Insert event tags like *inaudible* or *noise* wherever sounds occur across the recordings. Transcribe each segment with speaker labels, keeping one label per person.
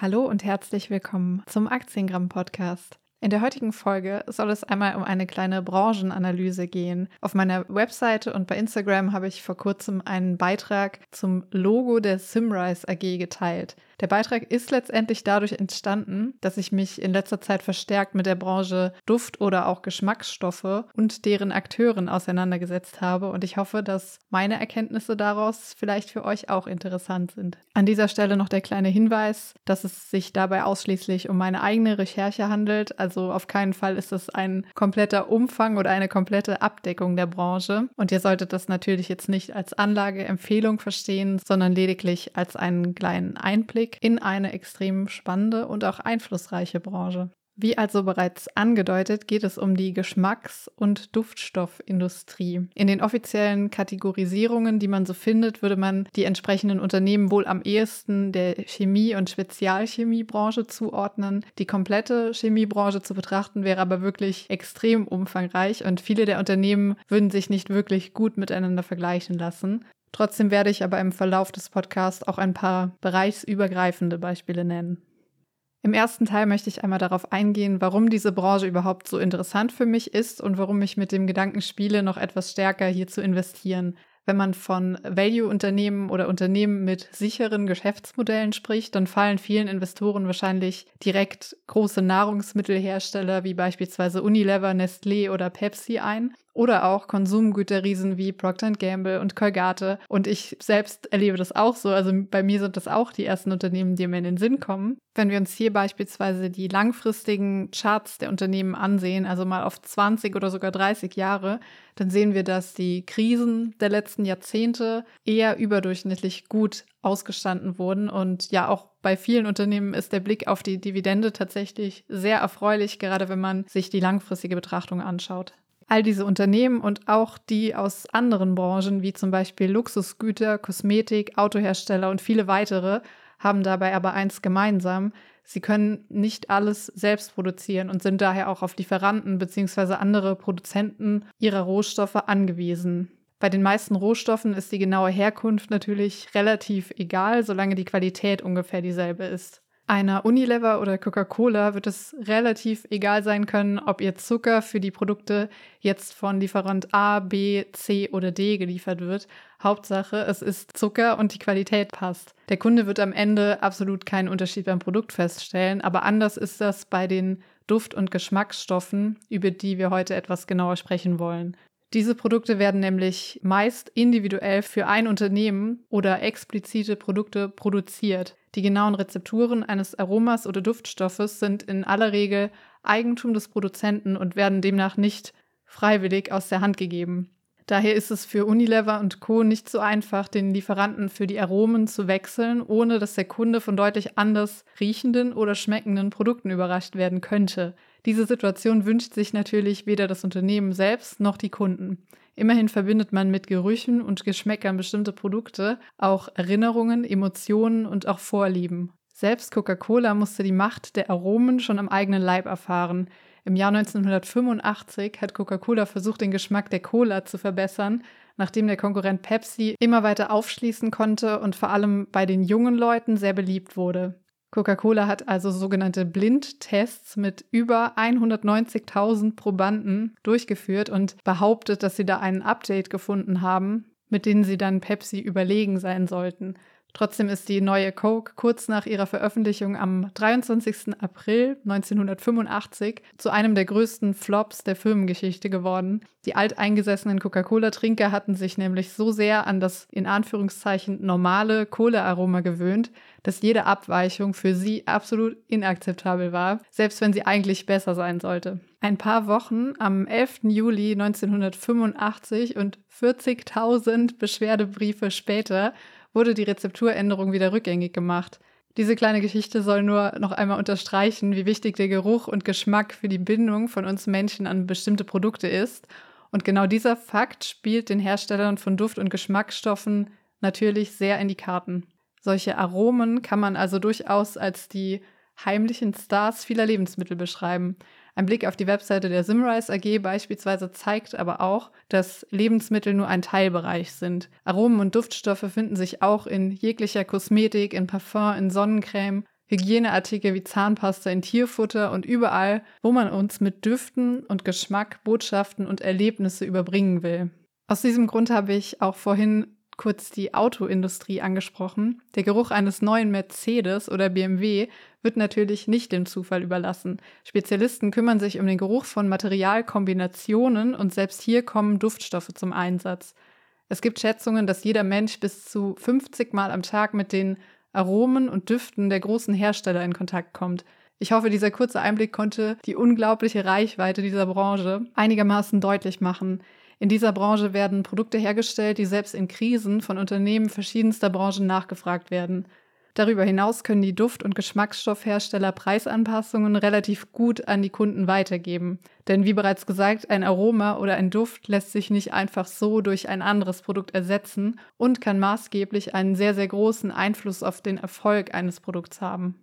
Speaker 1: Hallo und herzlich willkommen zum Aktiengramm Podcast. In der heutigen Folge soll es einmal um eine kleine Branchenanalyse gehen. Auf meiner Webseite und bei Instagram habe ich vor kurzem einen Beitrag zum Logo der Simrise AG geteilt. Der Beitrag ist letztendlich dadurch entstanden, dass ich mich in letzter Zeit verstärkt mit der Branche Duft- oder auch Geschmacksstoffe und deren Akteuren auseinandergesetzt habe. Und ich hoffe, dass meine Erkenntnisse daraus vielleicht für euch auch interessant sind. An dieser Stelle noch der kleine Hinweis, dass es sich dabei ausschließlich um meine eigene Recherche handelt, also auf keinen Fall ist es ein kompletter Umfang oder eine komplette Abdeckung der Branche. Und ihr solltet das natürlich jetzt nicht als Anlageempfehlung verstehen, sondern lediglich als einen kleinen Einblick Einblick in eine extrem spannende und auch einflussreiche Branche. Wie also bereits angedeutet, geht es um die Geschmacks- und Duftstoffindustrie. In den offiziellen Kategorisierungen, die man so findet, würde man die entsprechenden Unternehmen wohl am ehesten der Chemie- und Spezialchemiebranche zuordnen. Die komplette Chemiebranche zu betrachten wäre aber wirklich extrem umfangreich und viele der Unternehmen würden sich nicht wirklich gut miteinander vergleichen lassen. Trotzdem werde ich aber im Verlauf des Podcasts auch ein paar bereichsübergreifende Beispiele nennen. Im ersten Teil möchte ich einmal darauf eingehen, warum diese Branche überhaupt so interessant für mich ist und warum ich mit dem Gedanken spiele, noch etwas stärker hier zu investieren. Wenn man von Value-Unternehmen oder Unternehmen mit sicheren Geschäftsmodellen spricht, dann fallen vielen Investoren wahrscheinlich direkt große Nahrungsmittelhersteller wie beispielsweise Unilever, Nestlé oder Pepsi ein oder auch Konsumgüterriesen wie Procter Gamble und Colgate. Und ich selbst erlebe das auch so. Also bei mir sind das auch die ersten Unternehmen, die mir in den Sinn kommen. Wenn wir uns hier beispielsweise die langfristigen Charts der Unternehmen ansehen, also mal auf 20 oder sogar 30 Jahre, dann sehen wir, dass die Krisen der letzten Jahrzehnte eher überdurchschnittlich gut ausgestanden wurden. Und ja, auch bei vielen Unternehmen ist der Blick auf die Dividende tatsächlich sehr erfreulich, gerade wenn man sich die langfristige Betrachtung anschaut. All diese Unternehmen und auch die aus anderen Branchen, wie zum Beispiel Luxusgüter, Kosmetik, Autohersteller und viele weitere, haben dabei aber eins gemeinsam. Sie können nicht alles selbst produzieren und sind daher auch auf Lieferanten bzw. andere Produzenten ihrer Rohstoffe angewiesen. Bei den meisten Rohstoffen ist die genaue Herkunft natürlich relativ egal, solange die Qualität ungefähr dieselbe ist. Einer Unilever oder Coca-Cola wird es relativ egal sein können, ob ihr Zucker für die Produkte jetzt von Lieferant A, B, C oder D geliefert wird. Hauptsache, es ist Zucker und die Qualität passt. Der Kunde wird am Ende absolut keinen Unterschied beim Produkt feststellen, aber anders ist das bei den Duft- und Geschmacksstoffen, über die wir heute etwas genauer sprechen wollen. Diese Produkte werden nämlich meist individuell für ein Unternehmen oder explizite Produkte produziert. Die genauen Rezepturen eines Aromas oder Duftstoffes sind in aller Regel Eigentum des Produzenten und werden demnach nicht freiwillig aus der Hand gegeben. Daher ist es für Unilever und Co. nicht so einfach, den Lieferanten für die Aromen zu wechseln, ohne dass der Kunde von deutlich anders riechenden oder schmeckenden Produkten überrascht werden könnte. Diese Situation wünscht sich natürlich weder das Unternehmen selbst noch die Kunden. Immerhin verbindet man mit Gerüchen und Geschmäckern bestimmte Produkte auch Erinnerungen, Emotionen und auch Vorlieben. Selbst Coca-Cola musste die Macht der Aromen schon am eigenen Leib erfahren. Im Jahr 1985 hat Coca-Cola versucht, den Geschmack der Cola zu verbessern, nachdem der Konkurrent Pepsi immer weiter aufschließen konnte und vor allem bei den jungen Leuten sehr beliebt wurde. Coca-Cola hat also sogenannte Blindtests mit über 190.000 Probanden durchgeführt und behauptet, dass sie da ein Update gefunden haben, mit denen sie dann Pepsi überlegen sein sollten. Trotzdem ist die neue Coke kurz nach ihrer Veröffentlichung am 23. April 1985 zu einem der größten Flops der Firmengeschichte geworden. Die alteingesessenen Coca-Cola-Trinker hatten sich nämlich so sehr an das in Anführungszeichen normale Kohlearoma gewöhnt, dass jede Abweichung für sie absolut inakzeptabel war, selbst wenn sie eigentlich besser sein sollte. Ein paar Wochen am 11. Juli 1985 und 40.000 Beschwerdebriefe später wurde die Rezepturänderung wieder rückgängig gemacht. Diese kleine Geschichte soll nur noch einmal unterstreichen, wie wichtig der Geruch und Geschmack für die Bindung von uns Menschen an bestimmte Produkte ist. Und genau dieser Fakt spielt den Herstellern von Duft- und Geschmacksstoffen natürlich sehr in die Karten. Solche Aromen kann man also durchaus als die heimlichen Stars vieler Lebensmittel beschreiben. Ein Blick auf die Webseite der Simrise AG beispielsweise zeigt aber auch, dass Lebensmittel nur ein Teilbereich sind. Aromen und Duftstoffe finden sich auch in jeglicher Kosmetik, in Parfum, in Sonnencreme. Hygieneartikel wie Zahnpasta in Tierfutter und überall, wo man uns mit Düften und Geschmack Botschaften und Erlebnisse überbringen will. Aus diesem Grund habe ich auch vorhin kurz die Autoindustrie angesprochen. Der Geruch eines neuen Mercedes oder BMW wird natürlich nicht dem Zufall überlassen. Spezialisten kümmern sich um den Geruch von Materialkombinationen und selbst hier kommen Duftstoffe zum Einsatz. Es gibt Schätzungen, dass jeder Mensch bis zu 50 Mal am Tag mit den Aromen und Düften der großen Hersteller in Kontakt kommt. Ich hoffe, dieser kurze Einblick konnte die unglaubliche Reichweite dieser Branche einigermaßen deutlich machen. In dieser Branche werden Produkte hergestellt, die selbst in Krisen von Unternehmen verschiedenster Branchen nachgefragt werden. Darüber hinaus können die Duft- und Geschmacksstoffhersteller Preisanpassungen relativ gut an die Kunden weitergeben. Denn wie bereits gesagt, ein Aroma oder ein Duft lässt sich nicht einfach so durch ein anderes Produkt ersetzen und kann maßgeblich einen sehr, sehr großen Einfluss auf den Erfolg eines Produkts haben.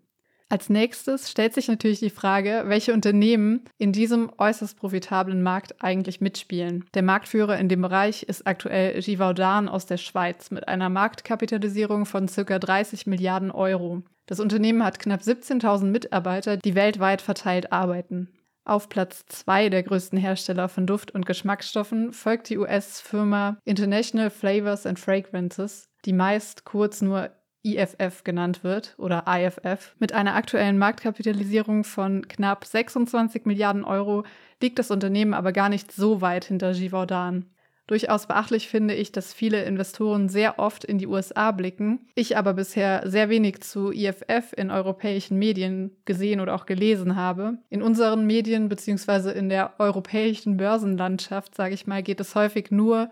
Speaker 1: Als nächstes stellt sich natürlich die Frage, welche Unternehmen in diesem äußerst profitablen Markt eigentlich mitspielen. Der Marktführer in dem Bereich ist aktuell Givaudan aus der Schweiz mit einer Marktkapitalisierung von ca. 30 Milliarden Euro. Das Unternehmen hat knapp 17.000 Mitarbeiter, die weltweit verteilt arbeiten. Auf Platz zwei der größten Hersteller von Duft- und Geschmacksstoffen folgt die US-Firma International Flavors and Fragrances, die meist kurz nur IFF genannt wird oder IFF. Mit einer aktuellen Marktkapitalisierung von knapp 26 Milliarden Euro liegt das Unternehmen aber gar nicht so weit hinter Givaudan. Durchaus beachtlich finde ich, dass viele Investoren sehr oft in die USA blicken, ich aber bisher sehr wenig zu IFF in europäischen Medien gesehen oder auch gelesen habe. In unseren Medien bzw. in der europäischen Börsenlandschaft, sage ich mal, geht es häufig nur um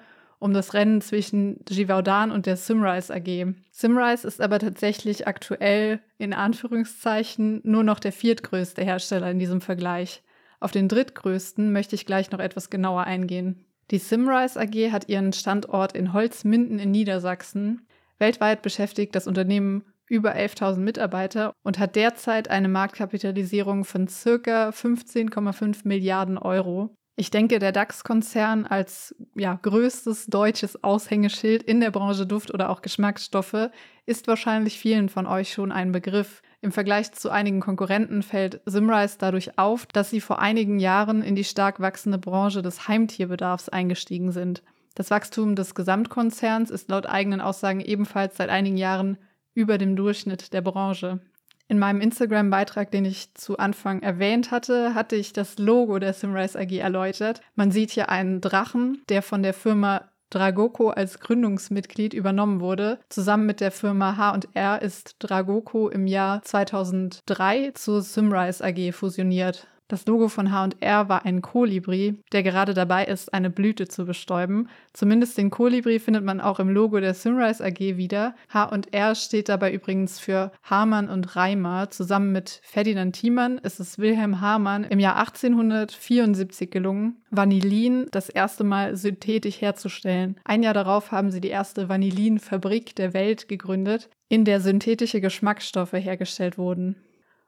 Speaker 1: das Rennen zwischen Givaudan und der Simrise AG. Simrise ist aber tatsächlich aktuell in Anführungszeichen nur noch der viertgrößte Hersteller in diesem Vergleich. Auf den drittgrößten möchte ich gleich noch etwas genauer eingehen. Die Simrise AG hat ihren Standort in Holzminden in Niedersachsen. Weltweit beschäftigt das Unternehmen über 11.000 Mitarbeiter und hat derzeit eine Marktkapitalisierung von circa 15,5 Milliarden Euro. Ich denke, der DAX-Konzern als ja, größtes deutsches Aushängeschild in der Branche Duft oder auch Geschmacksstoffe ist wahrscheinlich vielen von euch schon ein Begriff. Im Vergleich zu einigen Konkurrenten fällt Simrise dadurch auf, dass sie vor einigen Jahren in die stark wachsende Branche des Heimtierbedarfs eingestiegen sind. Das Wachstum des Gesamtkonzerns ist laut eigenen Aussagen ebenfalls seit einigen Jahren über dem Durchschnitt der Branche. In meinem Instagram-Beitrag, den ich zu Anfang erwähnt hatte, hatte ich das Logo der Simrise AG erläutert. Man sieht hier einen Drachen, der von der Firma Dragoko als Gründungsmitglied übernommen wurde. Zusammen mit der Firma H&R ist Dragoko im Jahr 2003 zur Simrise AG fusioniert. Das Logo von HR war ein Kolibri, der gerade dabei ist, eine Blüte zu bestäuben. Zumindest den Kolibri findet man auch im Logo der Simrise AG wieder. HR steht dabei übrigens für Hamann und Reimer. Zusammen mit Ferdinand Thiemann ist es Wilhelm Hamann im Jahr 1874 gelungen, Vanillin das erste Mal synthetisch herzustellen. Ein Jahr darauf haben sie die erste Vanillinfabrik der Welt gegründet, in der synthetische Geschmacksstoffe hergestellt wurden.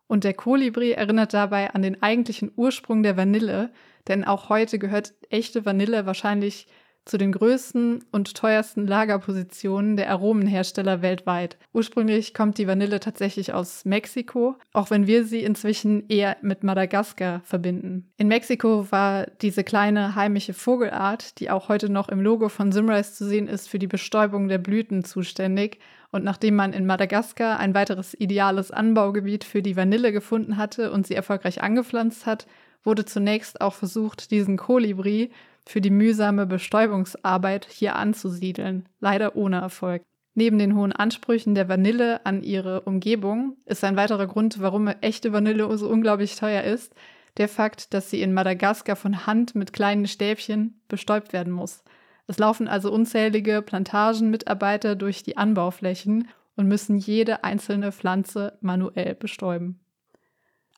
Speaker 1: Und der Kolibri erinnert dabei an den eigentlichen Ursprung der Vanille, denn auch heute gehört echte Vanille wahrscheinlich zu den größten und teuersten Lagerpositionen der Aromenhersteller weltweit. Ursprünglich kommt die Vanille tatsächlich aus Mexiko, auch wenn wir sie inzwischen eher mit Madagaskar verbinden. In Mexiko war diese kleine heimische Vogelart, die auch heute noch im Logo von Simrise zu sehen ist, für die Bestäubung der Blüten zuständig und nachdem man in Madagaskar ein weiteres ideales Anbaugebiet für die Vanille gefunden hatte und sie erfolgreich angepflanzt hat, wurde zunächst auch versucht, diesen Kolibri für die mühsame Bestäubungsarbeit hier anzusiedeln, leider ohne Erfolg. Neben den hohen Ansprüchen der Vanille an ihre Umgebung ist ein weiterer Grund, warum echte Vanille so unglaublich teuer ist, der Fakt, dass sie in Madagaskar von Hand mit kleinen Stäbchen bestäubt werden muss. Es laufen also unzählige Plantagenmitarbeiter durch die Anbauflächen und müssen jede einzelne Pflanze manuell bestäuben.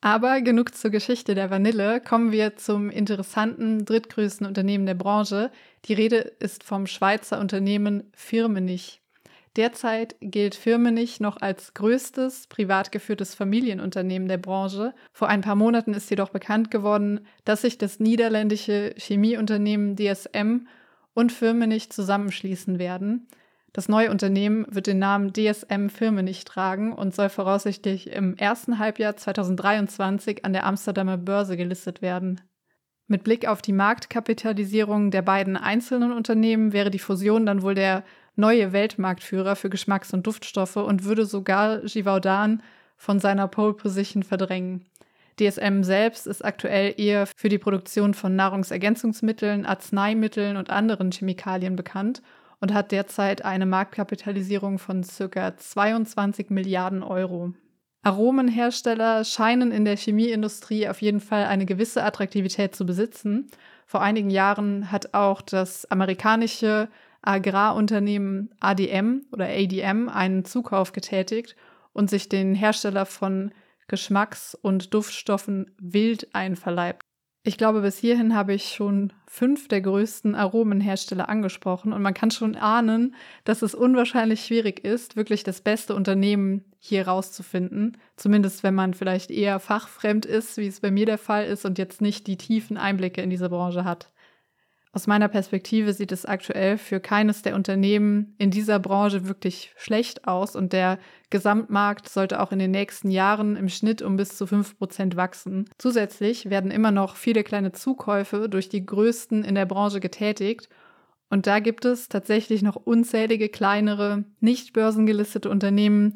Speaker 1: Aber genug zur Geschichte der Vanille, kommen wir zum interessanten drittgrößten Unternehmen der Branche. Die Rede ist vom Schweizer Unternehmen Firmenich. Derzeit gilt Firmenich noch als größtes privat geführtes Familienunternehmen der Branche. Vor ein paar Monaten ist jedoch bekannt geworden, dass sich das niederländische Chemieunternehmen DSM und Firmen nicht zusammenschließen werden. Das neue Unternehmen wird den Namen DSM Firmen nicht tragen und soll voraussichtlich im ersten Halbjahr 2023 an der Amsterdamer Börse gelistet werden. Mit Blick auf die Marktkapitalisierung der beiden einzelnen Unternehmen wäre die Fusion dann wohl der neue Weltmarktführer für Geschmacks- und Duftstoffe und würde sogar Givaudan von seiner Pole Position verdrängen. DSM selbst ist aktuell eher für die Produktion von Nahrungsergänzungsmitteln, Arzneimitteln und anderen Chemikalien bekannt und hat derzeit eine Marktkapitalisierung von ca. 22 Milliarden Euro. Aromenhersteller scheinen in der Chemieindustrie auf jeden Fall eine gewisse Attraktivität zu besitzen. Vor einigen Jahren hat auch das amerikanische Agrarunternehmen ADM oder ADM einen Zukauf getätigt und sich den Hersteller von Geschmacks- und Duftstoffen wild einverleibt. Ich glaube, bis hierhin habe ich schon fünf der größten Aromenhersteller angesprochen und man kann schon ahnen, dass es unwahrscheinlich schwierig ist, wirklich das beste Unternehmen hier rauszufinden. Zumindest wenn man vielleicht eher fachfremd ist, wie es bei mir der Fall ist und jetzt nicht die tiefen Einblicke in diese Branche hat. Aus meiner Perspektive sieht es aktuell für keines der Unternehmen in dieser Branche wirklich schlecht aus und der Gesamtmarkt sollte auch in den nächsten Jahren im Schnitt um bis zu 5% wachsen. Zusätzlich werden immer noch viele kleine Zukäufe durch die größten in der Branche getätigt und da gibt es tatsächlich noch unzählige kleinere, nicht börsengelistete Unternehmen,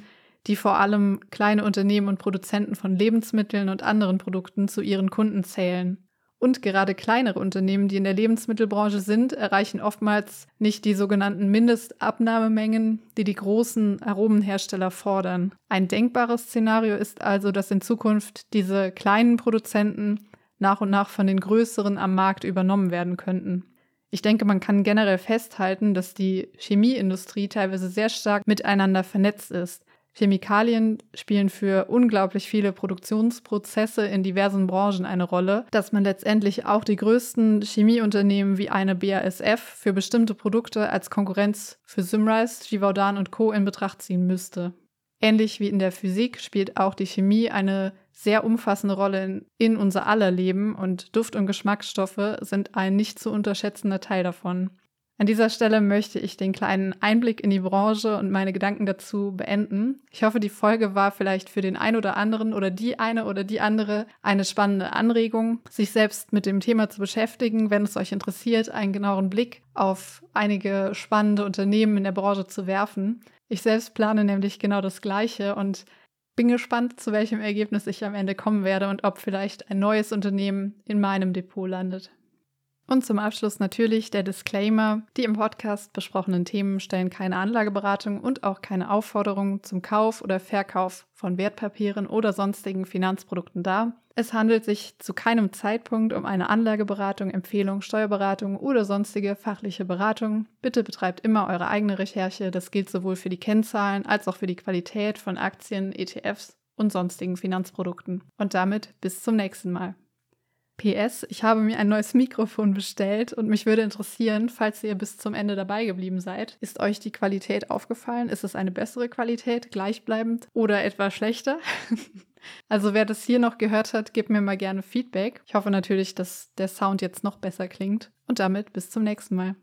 Speaker 1: die vor allem kleine Unternehmen und Produzenten von Lebensmitteln und anderen Produkten zu ihren Kunden zählen. Und gerade kleinere Unternehmen, die in der Lebensmittelbranche sind, erreichen oftmals nicht die sogenannten Mindestabnahmemengen, die die großen Aromenhersteller fordern. Ein denkbares Szenario ist also, dass in Zukunft diese kleinen Produzenten nach und nach von den größeren am Markt übernommen werden könnten. Ich denke, man kann generell festhalten, dass die Chemieindustrie teilweise sehr stark miteinander vernetzt ist. Chemikalien spielen für unglaublich viele Produktionsprozesse in diversen Branchen eine Rolle, dass man letztendlich auch die größten Chemieunternehmen wie eine BASF für bestimmte Produkte als Konkurrenz für Symrise, Givaudan und Co. in Betracht ziehen müsste. Ähnlich wie in der Physik spielt auch die Chemie eine sehr umfassende Rolle in, in unser aller Leben und Duft- und Geschmacksstoffe sind ein nicht zu unterschätzender Teil davon. An dieser Stelle möchte ich den kleinen Einblick in die Branche und meine Gedanken dazu beenden. Ich hoffe, die Folge war vielleicht für den einen oder anderen oder die eine oder die andere eine spannende Anregung, sich selbst mit dem Thema zu beschäftigen, wenn es euch interessiert, einen genaueren Blick auf einige spannende Unternehmen in der Branche zu werfen. Ich selbst plane nämlich genau das Gleiche und bin gespannt, zu welchem Ergebnis ich am Ende kommen werde und ob vielleicht ein neues Unternehmen in meinem Depot landet. Und zum Abschluss natürlich der Disclaimer. Die im Podcast besprochenen Themen stellen keine Anlageberatung und auch keine Aufforderung zum Kauf oder Verkauf von Wertpapieren oder sonstigen Finanzprodukten dar. Es handelt sich zu keinem Zeitpunkt um eine Anlageberatung, Empfehlung, Steuerberatung oder sonstige fachliche Beratung. Bitte betreibt immer eure eigene Recherche. Das gilt sowohl für die Kennzahlen als auch für die Qualität von Aktien, ETFs und sonstigen Finanzprodukten. Und damit bis zum nächsten Mal. PS, ich habe mir ein neues Mikrofon bestellt und mich würde interessieren, falls ihr bis zum Ende dabei geblieben seid, ist euch die Qualität aufgefallen? Ist es eine bessere Qualität, gleichbleibend oder etwa schlechter? *laughs* also wer das hier noch gehört hat, gebt mir mal gerne Feedback. Ich hoffe natürlich, dass der Sound jetzt noch besser klingt und damit bis zum nächsten Mal.